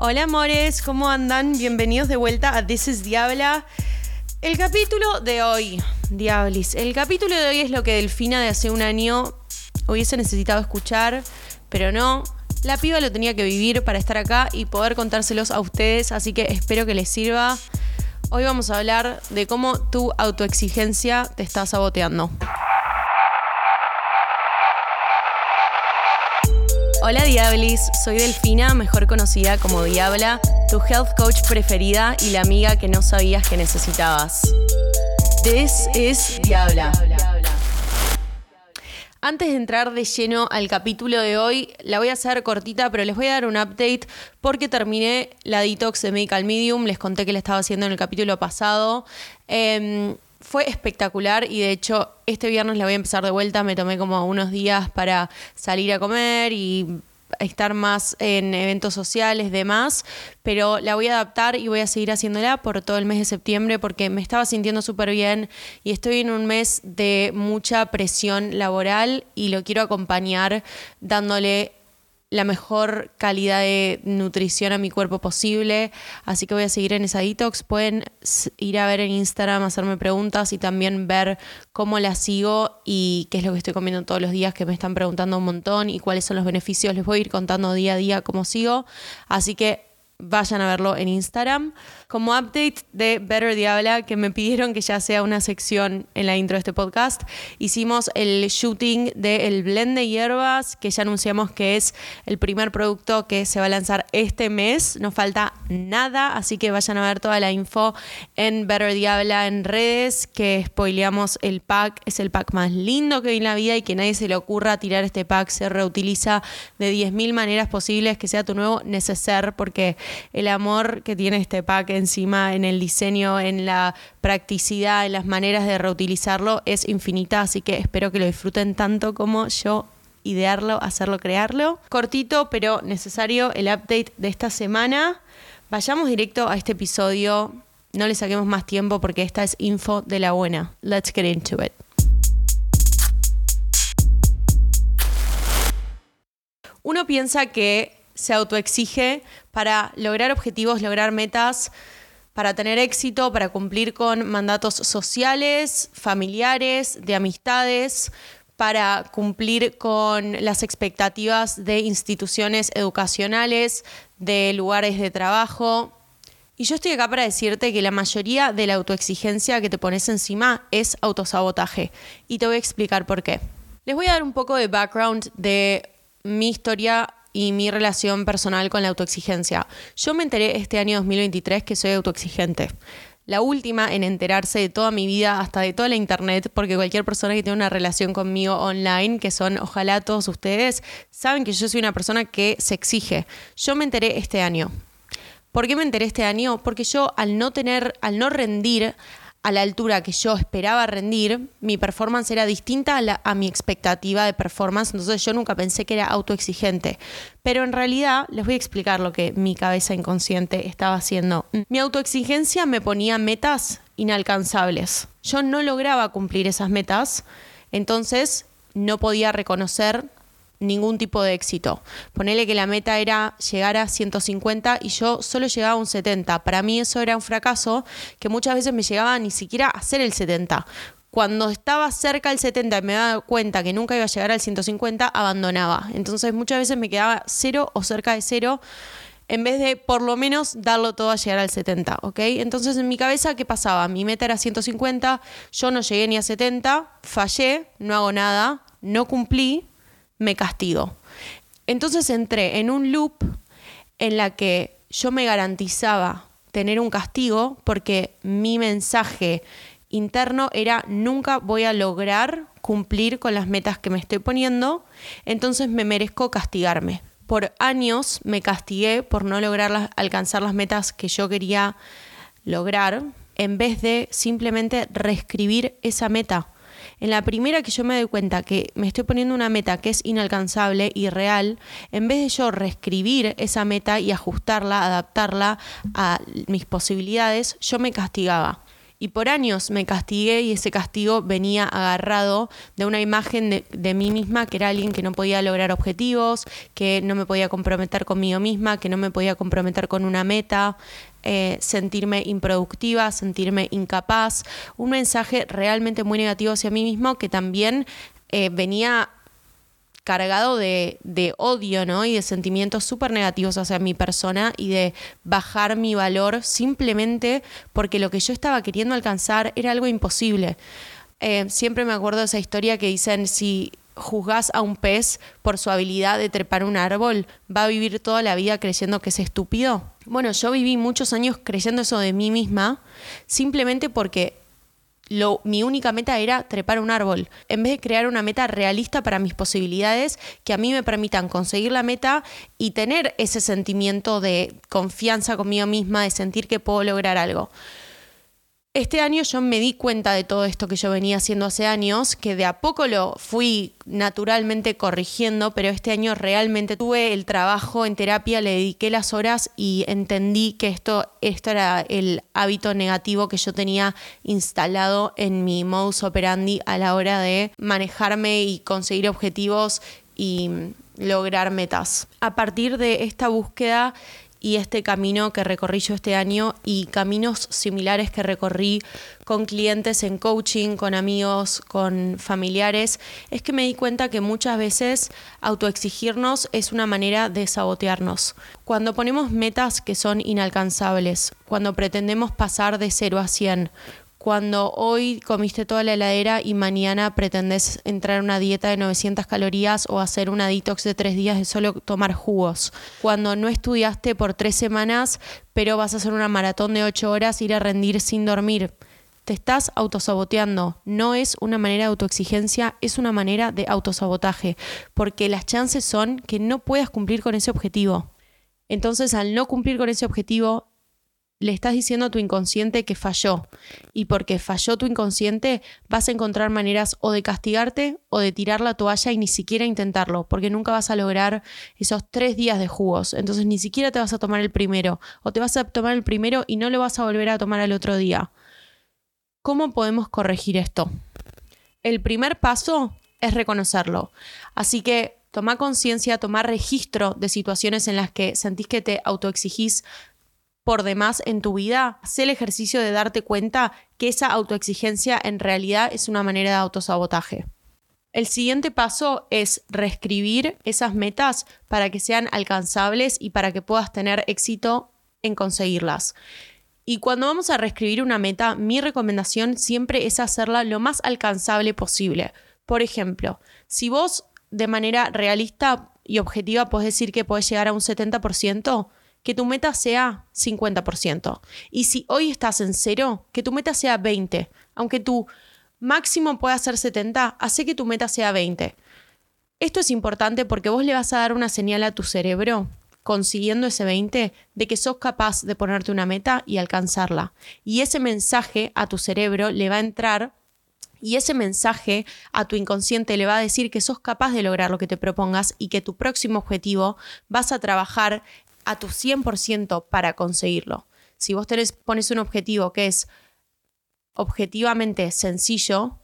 Hola amores, ¿cómo andan? Bienvenidos de vuelta a This is Diabla. El capítulo de hoy, Diablis, el capítulo de hoy es lo que Delfina de hace un año hubiese necesitado escuchar, pero no. La piba lo tenía que vivir para estar acá y poder contárselos a ustedes, así que espero que les sirva. Hoy vamos a hablar de cómo tu autoexigencia te está saboteando. Hola Diablis, soy Delfina, mejor conocida como Diabla, tu health coach preferida y la amiga que no sabías que necesitabas. This is Diabla. Antes de entrar de lleno al capítulo de hoy, la voy a hacer cortita, pero les voy a dar un update porque terminé la detox de Medical Medium. Les conté que la estaba haciendo en el capítulo pasado. Em, fue espectacular y de hecho este viernes la voy a empezar de vuelta. Me tomé como unos días para salir a comer y estar más en eventos sociales, demás, pero la voy a adaptar y voy a seguir haciéndola por todo el mes de septiembre porque me estaba sintiendo súper bien y estoy en un mes de mucha presión laboral y lo quiero acompañar dándole la mejor calidad de nutrición a mi cuerpo posible. Así que voy a seguir en esa detox. Pueden ir a ver en Instagram, hacerme preguntas y también ver cómo la sigo y qué es lo que estoy comiendo todos los días, que me están preguntando un montón y cuáles son los beneficios. Les voy a ir contando día a día cómo sigo. Así que vayan a verlo en Instagram. Como update de Better Diabla, que me pidieron que ya sea una sección en la intro de este podcast, hicimos el shooting del blend de hierbas, que ya anunciamos que es el primer producto que se va a lanzar este mes. No falta nada, así que vayan a ver toda la info en Better Diabla en redes, que spoileamos el pack. Es el pack más lindo que vi en la vida y que nadie se le ocurra tirar este pack. Se reutiliza de 10.000 maneras posibles, que sea tu nuevo neceser, porque el amor que tiene este pack encima en el diseño, en la practicidad, en las maneras de reutilizarlo es infinita, así que espero que lo disfruten tanto como yo idearlo, hacerlo, crearlo. Cortito, pero necesario el update de esta semana. Vayamos directo a este episodio. No le saquemos más tiempo porque esta es info de la buena. Let's get into it. Uno piensa que se autoexige para lograr objetivos, lograr metas, para tener éxito, para cumplir con mandatos sociales, familiares, de amistades, para cumplir con las expectativas de instituciones educacionales, de lugares de trabajo. Y yo estoy acá para decirte que la mayoría de la autoexigencia que te pones encima es autosabotaje. Y te voy a explicar por qué. Les voy a dar un poco de background de mi historia y mi relación personal con la autoexigencia. Yo me enteré este año 2023 que soy autoexigente. La última en enterarse de toda mi vida, hasta de toda la internet, porque cualquier persona que tiene una relación conmigo online, que son ojalá todos ustedes, saben que yo soy una persona que se exige. Yo me enteré este año. ¿Por qué me enteré este año? Porque yo al no tener, al no rendir, a la altura que yo esperaba rendir, mi performance era distinta a, mi expectativa de performance, entonces yo nunca pensé que era autoexigente. Pero en realidad les voy a explicar lo que mi cabeza inconsciente estaba haciendo. Mi autoexigencia me ponía metas inalcanzables. Yo no lograba cumplir esas metas, entonces no podía reconocer ningún tipo de éxito. Ponele que la meta era llegar a 150 y yo solo llegaba a un 70. Para mí eso era un fracaso que muchas veces me llegaba ni siquiera a ser el 70. Cuando estaba cerca del 70 y me daba cuenta que nunca iba a llegar al 150, abandonaba. Entonces muchas veces me quedaba cero o cerca de cero en vez de por lo menos darlo todo a llegar al 70, ¿ok? Entonces en mi cabeza, ¿qué pasaba? Mi meta era 150, yo no llegué ni a 70, fallé, no hago nada, no cumplí, me castigo. Entonces entré en un loop en la que yo me garantizaba tener un castigo porque mi mensaje interno era nunca voy a lograr cumplir con las metas que me estoy poniendo, entonces me merezco castigarme. Por años me castigué por no lograr alcanzar las metas que yo quería lograr, en vez de simplemente reescribir esa meta. En la primera que yo me doy cuenta que me estoy poniendo una meta que es inalcanzable y real, en vez de yo reescribir esa meta y ajustarla, adaptarla a mis posibilidades, yo me castigaba. Y por años me castigué y ese castigo venía agarrado de una imagen de, de, mí misma que era alguien que no podía lograr objetivos, que no me podía comprometer conmigo misma, que no me podía comprometer con una meta, eh, sentirme improductiva, sentirme incapaz. Un mensaje realmente muy negativo hacia mí mismo que también eh, venía cargado de, odio, ¿no? Y de sentimientos súper negativos hacia mi persona y de bajar mi valor simplemente porque lo que yo estaba queriendo alcanzar era algo imposible. Eh, siempre me acuerdo de esa historia que dicen, si juzgas a un pez por su habilidad de trepar un árbol, va a vivir toda la vida creyendo que es estúpido. Bueno, yo viví muchos años creyendo eso de mí misma, simplemente porque lo, mi única meta era trepar un árbol, en vez de crear una meta realista para mis posibilidades que a mí me permitan conseguir la meta y tener ese sentimiento de confianza conmigo misma, de sentir que puedo lograr algo. Este año yo me di cuenta de todo esto que yo venía haciendo hace años, que de a poco lo fui naturalmente corrigiendo, pero este año realmente tuve el trabajo en terapia, le dediqué las horas y entendí que esto, esto era el hábito negativo que yo tenía instalado en mi modus operandi a la hora de manejarme y conseguir objetivos y lograr metas. A partir de esta búsqueda y este camino que recorrí yo este año y caminos similares que recorrí con clientes en coaching, con amigos, con familiares, es que me di cuenta que muchas veces autoexigirnos es una manera de sabotearnos. Cuando ponemos metas que son inalcanzables, cuando pretendemos pasar de 0 a 100, cuando hoy comiste toda la heladera y mañana pretendes entrar a una dieta de 900 calorías o hacer una detox de tres días de solo tomar jugos. Cuando no estudiaste por tres semanas, pero vas a hacer una maratón de ocho horas, ir a rendir sin dormir. Te estás autosaboteando. No es una manera de autoexigencia, es una manera de autosabotaje, porque las chances son que no puedas cumplir con ese objetivo. Entonces, al no cumplir con ese objetivo, le estás diciendo a tu inconsciente que falló. Y porque falló tu inconsciente, vas a encontrar maneras o de castigarte o de tirar la toalla y ni siquiera intentarlo, porque nunca vas a lograr esos tres días de jugos. Entonces ni siquiera te vas a tomar el primero, o te vas a tomar el primero y no lo vas a volver a tomar al otro día. ¿Cómo podemos corregir esto? El primer paso es reconocerlo. Así que toma conciencia, toma registro de situaciones en las que sentís que te autoexigís por demás en tu vida, haz el ejercicio de darte cuenta que esa autoexigencia en realidad es una manera de autosabotaje. El siguiente paso es reescribir esas metas para que sean alcanzables y para que puedas tener éxito en conseguirlas. Y cuando vamos a reescribir una meta, mi recomendación siempre es hacerla lo más alcanzable posible. Por ejemplo, si vos de manera realista y objetiva podés decir que podés llegar a un 70%, que tu meta sea 50%. Y si hoy estás en cero, que tu meta sea 20. Aunque tu máximo pueda ser 70, hace que tu meta sea 20. Esto es importante porque vos le vas a dar una señal a tu cerebro consiguiendo ese 20 de que sos capaz de ponerte una meta y alcanzarla. Y ese mensaje a tu cerebro le va a entrar y ese mensaje a tu inconsciente le va a decir que sos capaz de lograr lo que te propongas y que tu próximo objetivo vas a trabajar a tu 100% para conseguirlo. Si vos tenés, pones un objetivo que es objetivamente sencillo,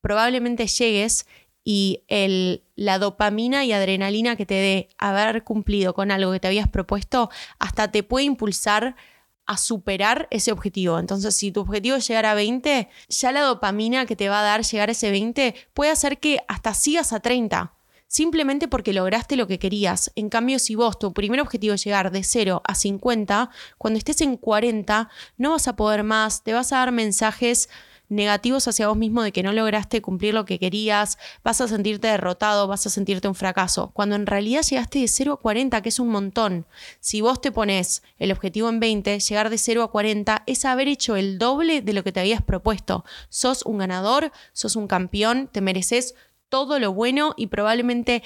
probablemente llegues y el, la dopamina y adrenalina que te dé haber cumplido con algo que te habías propuesto hasta te puede impulsar a superar ese objetivo. Entonces, si tu objetivo es llegar a 20, ya la dopamina que te va a dar llegar a ese 20 puede hacer que hasta sigas a 30 simplemente porque lograste lo que querías. En cambio, si vos tu primer objetivo es llegar de 0 a 50, cuando estés en 40 no vas a poder más, te vas a dar mensajes negativos hacia vos mismo de que no lograste cumplir lo que querías, vas a sentirte derrotado, vas a sentirte un fracaso, cuando en realidad llegaste de 0 a 40, que es un montón. Si vos te pones el objetivo en 20, llegar de 0 a 40 es haber hecho el doble de lo que te habías propuesto. Sos un ganador, sos un campeón, te mereces todo lo bueno y probablemente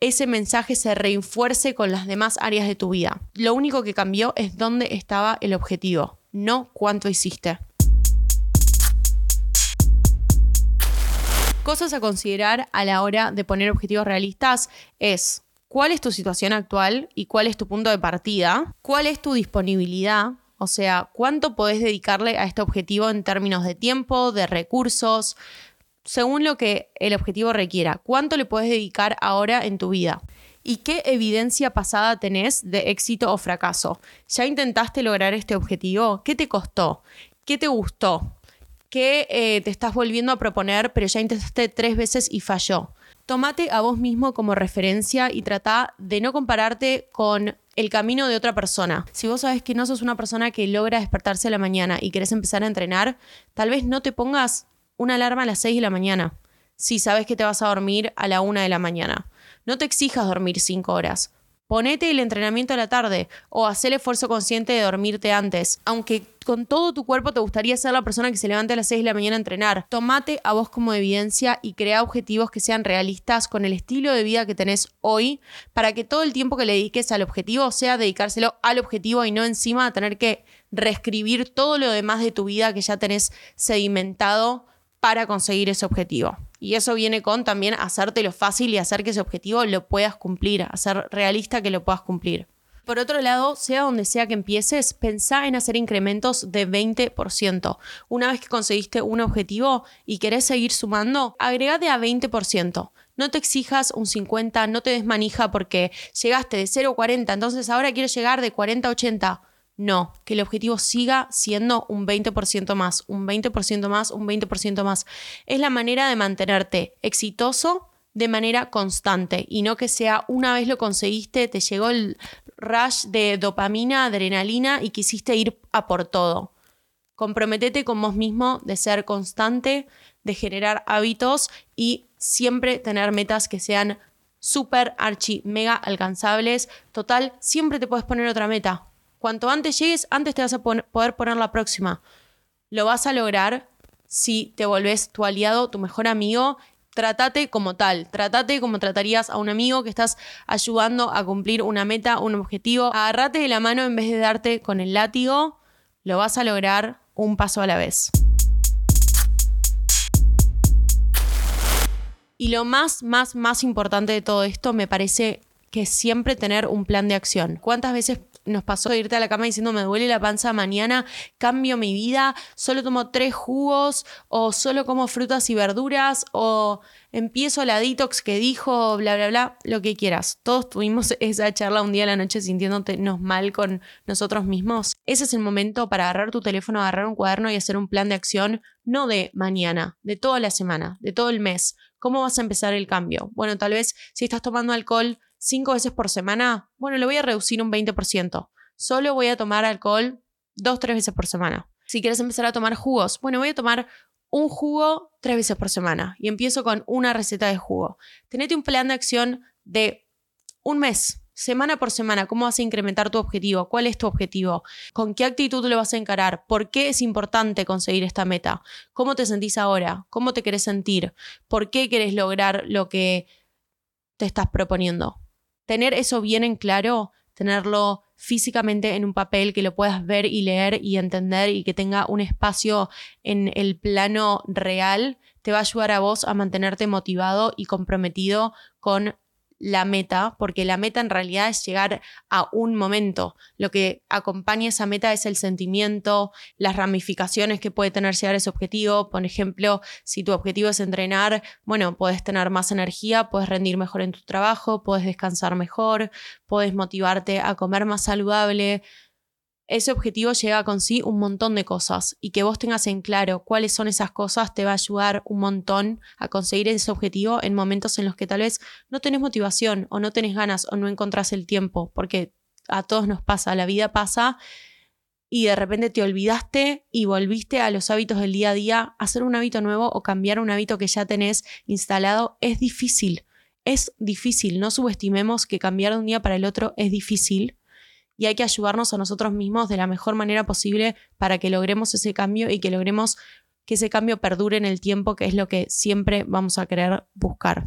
ese mensaje se reinfuerce con las demás áreas de tu vida. Lo único que cambió es dónde estaba el objetivo, no cuánto hiciste. Cosas a considerar a la hora de poner objetivos realistas es cuál es tu situación actual y cuál es tu punto de partida, cuál es tu disponibilidad O sea, ¿cuánto podés dedicarle a este objetivo en términos de tiempo, de recursos, según lo que el objetivo requiera? ¿Cuánto le podés dedicar ahora en tu vida? ¿Y qué evidencia pasada tenés de éxito o fracaso? ¿Ya intentaste lograr este objetivo? ¿Qué te costó? ¿Qué te gustó? ¿Qué eh, te estás volviendo a proponer, pero ya intentaste tres veces y falló? Tómate a vos mismo como referencia y trata de no compararte con el camino de otra persona. Si vos sabes que no sos una persona que logra despertarse a la mañana y querés empezar a entrenar, tal vez no te pongas una alarma a las 6 de la mañana. Si sabes que te vas a dormir a la 1 de la mañana. No te exijas dormir 5 horas. Ponete el entrenamiento a la tarde o haz el esfuerzo consciente de dormirte antes. Aunque con todo tu cuerpo te gustaría ser la persona que se levante a las 6 de la mañana a entrenar, tomate a vos como evidencia y crea objetivos que sean realistas con el estilo de vida que tenés hoy para que todo el tiempo que le dediques al objetivo sea dedicárselo al objetivo y no encima a tener que reescribir todo lo demás de tu vida que ya tenés sedimentado para conseguir ese objetivo. Y eso viene con también hacértelo fácil y hacer que ese objetivo lo puedas cumplir, hacer realista que lo puedas cumplir. Por otro lado, sea donde sea que empieces, pensá en hacer incrementos de 20%. Una vez que conseguiste un objetivo y querés seguir sumando, agregate a 20%. No te exijas un 50, no te desmanija porque llegaste de 0 a 40, entonces ahora quiero llegar de 40 a 80 no, que el objetivo siga siendo un 20% más, un 20% más, un 20% más. Es la manera de mantenerte exitoso de manera constante y no que sea una vez lo conseguiste, te llegó el rush de dopamina, adrenalina y quisiste ir a por todo. Comprometete con vos mismo de ser constante, de generar hábitos y siempre tener metas que sean súper, archi, mega alcanzables. Total, siempre te puedes poner otra meta Cuanto antes llegues, antes te vas a poder poner la próxima. Lo vas a lograr si te volvés tu aliado, tu mejor amigo. Trátate como tal, trátate como tratarías a un amigo que estás ayudando a cumplir una meta, un objetivo. Agarrate de la mano en vez de darte con el látigo. Lo vas a lograr un paso a la vez. Y lo más, más, más importante de todo esto me parece que siempre tener un plan de acción. ¿Cuántas veces nos pasó irte a la cama diciendo me duele la panza mañana, cambio mi vida, solo tomo tres jugos o solo como frutas y verduras o empiezo la detox que dijo, bla, bla, bla, lo que quieras. Todos tuvimos esa charla un día a la noche sintiéndonos mal con nosotros mismos. Ese es el momento para agarrar tu teléfono, agarrar un cuaderno y hacer un plan de acción, no de mañana, de toda la semana, de todo el mes. ¿Cómo vas a empezar el cambio? Bueno, tal vez si estás tomando alcohol, cinco veces por semana, bueno, lo voy a reducir un 20%. Solo voy a tomar alcohol dos, tres veces por semana. Si quieres empezar a tomar jugos, bueno, voy a tomar un jugo tres veces por semana y empiezo con una receta de jugo. Tenete un plan de acción de un mes, semana por semana, cómo vas a incrementar tu objetivo, cuál es tu objetivo, con qué actitud lo vas a encarar, por qué es importante conseguir esta meta, cómo te sentís ahora, cómo te querés sentir, por qué querés lograr lo que te estás proponiendo tener eso bien en claro, tenerlo físicamente en un papel que lo puedas ver y leer y entender y que tenga un espacio en el plano real, te va a ayudar a vos a mantenerte motivado y comprometido con la meta, porque la meta en realidad es llegar a un momento. Lo que acompaña esa meta es el sentimiento, las ramificaciones que puede tener llegar a ese objetivo. Por ejemplo, si tu objetivo es entrenar, bueno, puedes tener más energía, puedes rendir mejor en tu trabajo, puedes descansar mejor, puedes motivarte a comer más saludable, ese objetivo llega con sí un montón de cosas y que vos tengas en claro cuáles son esas cosas te va a ayudar un montón a conseguir ese objetivo en momentos en los que tal vez no tenés motivación o no tenés ganas o no encontrás el tiempo, porque a todos nos pasa, la vida pasa y de repente te olvidaste y volviste a los hábitos del día a día, hacer un hábito nuevo o cambiar un hábito que ya tenés instalado es difícil. Es difícil, no subestimemos que cambiar de un día para el otro es difícil y hay que ayudarnos a nosotros mismos de la mejor manera posible para que logremos ese cambio y que logremos que ese cambio perdure en el tiempo, que es lo que siempre vamos a querer buscar.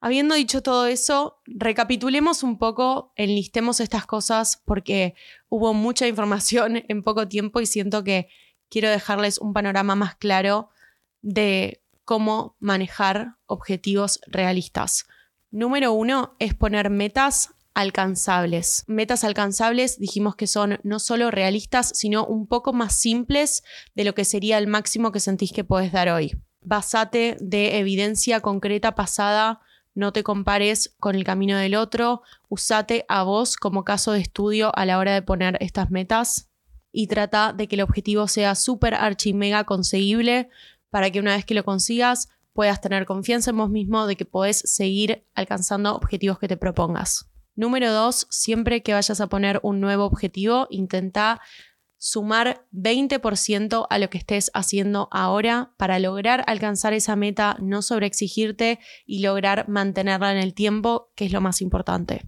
Habiendo dicho todo eso, recapitulemos un poco, enlistemos estas cosas porque hubo mucha información en poco tiempo y siento que quiero dejarles un panorama más claro de cómo manejar objetivos realistas. Número uno es poner metas alcanzables. Metas alcanzables dijimos que son no solo realistas, sino un poco más simples de lo que sería el máximo que sentís que podés dar hoy. Basate de evidencia concreta pasada, no te compares con el camino del otro, usate a vos como caso de estudio a la hora de poner estas metas y trata de que el objetivo sea súper archi mega conseguible para que una vez que lo consigas puedas tener confianza en vos mismo de que podés seguir alcanzando objetivos que te propongas. Número dos, siempre que vayas a poner un nuevo objetivo, intenta sumar 20% a lo que estés haciendo ahora para lograr alcanzar esa meta, no sobreexigirte y lograr mantenerla en el tiempo, que es lo más importante.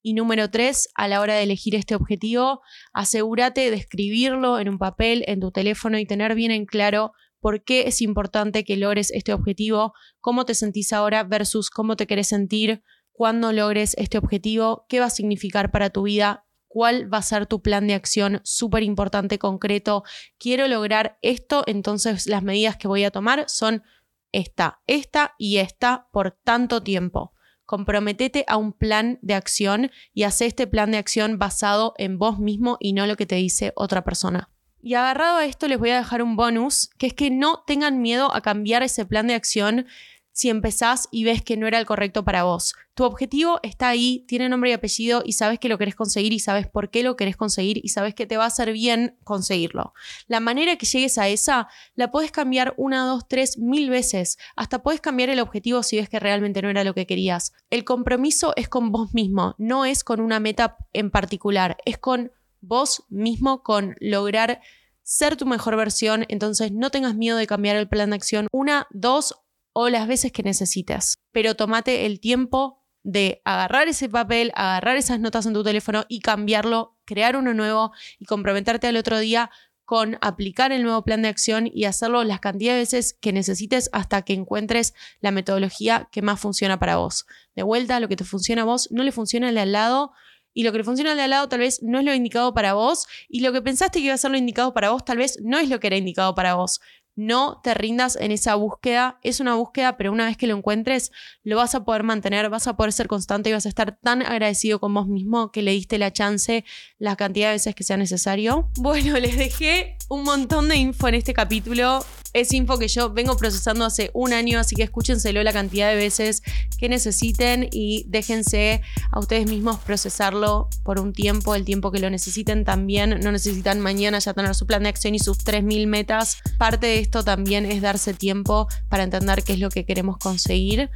Y número tres, a la hora de elegir este objetivo, asegúrate de escribirlo en un papel, en tu teléfono y tener bien en claro por qué es importante que logres este objetivo, cómo te sentís ahora versus cómo te querés sentir cuando logres este objetivo, qué va a significar para tu vida, cuál va a ser tu plan de acción súper importante, concreto. Quiero lograr esto, entonces las medidas que voy a tomar son esta, esta y esta por tanto tiempo. Comprometete a un plan de acción y haz este plan de acción basado en vos mismo y no lo que te dice otra persona. Y agarrado a esto les voy a dejar un bonus, que es que no tengan miedo a cambiar ese plan de acción si empezás y ves que no era el correcto para vos. Tu objetivo está ahí, tiene nombre y apellido y sabes que lo querés conseguir y sabes por qué lo querés conseguir y sabes que te va a hacer bien conseguirlo. La manera que llegues a esa la puedes cambiar una, dos, tres, mil veces. Hasta puedes cambiar el objetivo si ves que realmente no era lo que querías. El compromiso es con vos mismo, no es con una meta en particular, es con vos mismo, con lograr ser tu mejor versión, entonces no tengas miedo de cambiar el plan de acción una, dos o las veces que necesites. Pero tomate el tiempo de agarrar ese papel, agarrar esas notas en tu teléfono y cambiarlo, crear uno nuevo y comprometerte al otro día con aplicar el nuevo plan de acción y hacerlo las cantidades de veces que necesites hasta que encuentres la metodología que más funciona para vos. De vuelta, lo que te funciona a vos no le funciona al al lado y lo que le funciona al de al lado tal vez no es lo indicado para vos y lo que pensaste que iba a ser lo indicado para vos tal vez no es lo que era indicado para vos. No te rindas en esa búsqueda. Es una búsqueda, pero una vez que lo encuentres, lo vas a poder mantener, vas a poder ser constante y vas a estar tan agradecido con vos mismo que le diste la chance la cantidad de veces que sea necesario. Bueno, les dejé un montón de info en este capítulo. Es info que yo vengo procesando hace un año, así que escúchenselo la cantidad de veces que necesiten y déjense a ustedes mismos procesarlo por un tiempo, el tiempo que lo necesiten también. No necesitan mañana ya tener su plan de acción y sus 3.000 metas. Parte de esto también es darse tiempo para entender qué es lo que queremos conseguir.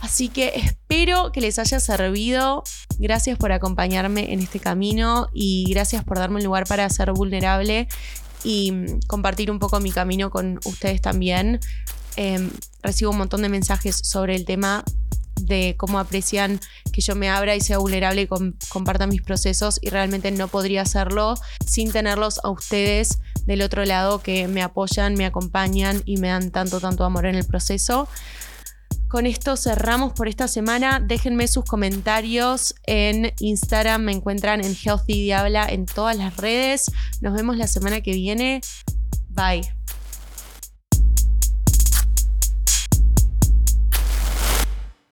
Así que espero que les haya servido. Gracias por acompañarme en este camino y gracias por darme el lugar para ser vulnerable y mm, compartir un poco mi camino con ustedes también. Em, recibo un montón de mensajes sobre el tema de cómo aprecian que yo me abra y sea vulnerable y comparta mis procesos y realmente no podría hacerlo sin tenerlos a ustedes del otro lado que me apoyan, me acompañan y me dan tanto, tanto amor en el proceso. Con esto cerramos por esta semana. Déjenme sus comentarios en Instagram. Me encuentran en Healthy Diabla en todas las redes. Nos vemos la semana que viene. Bye.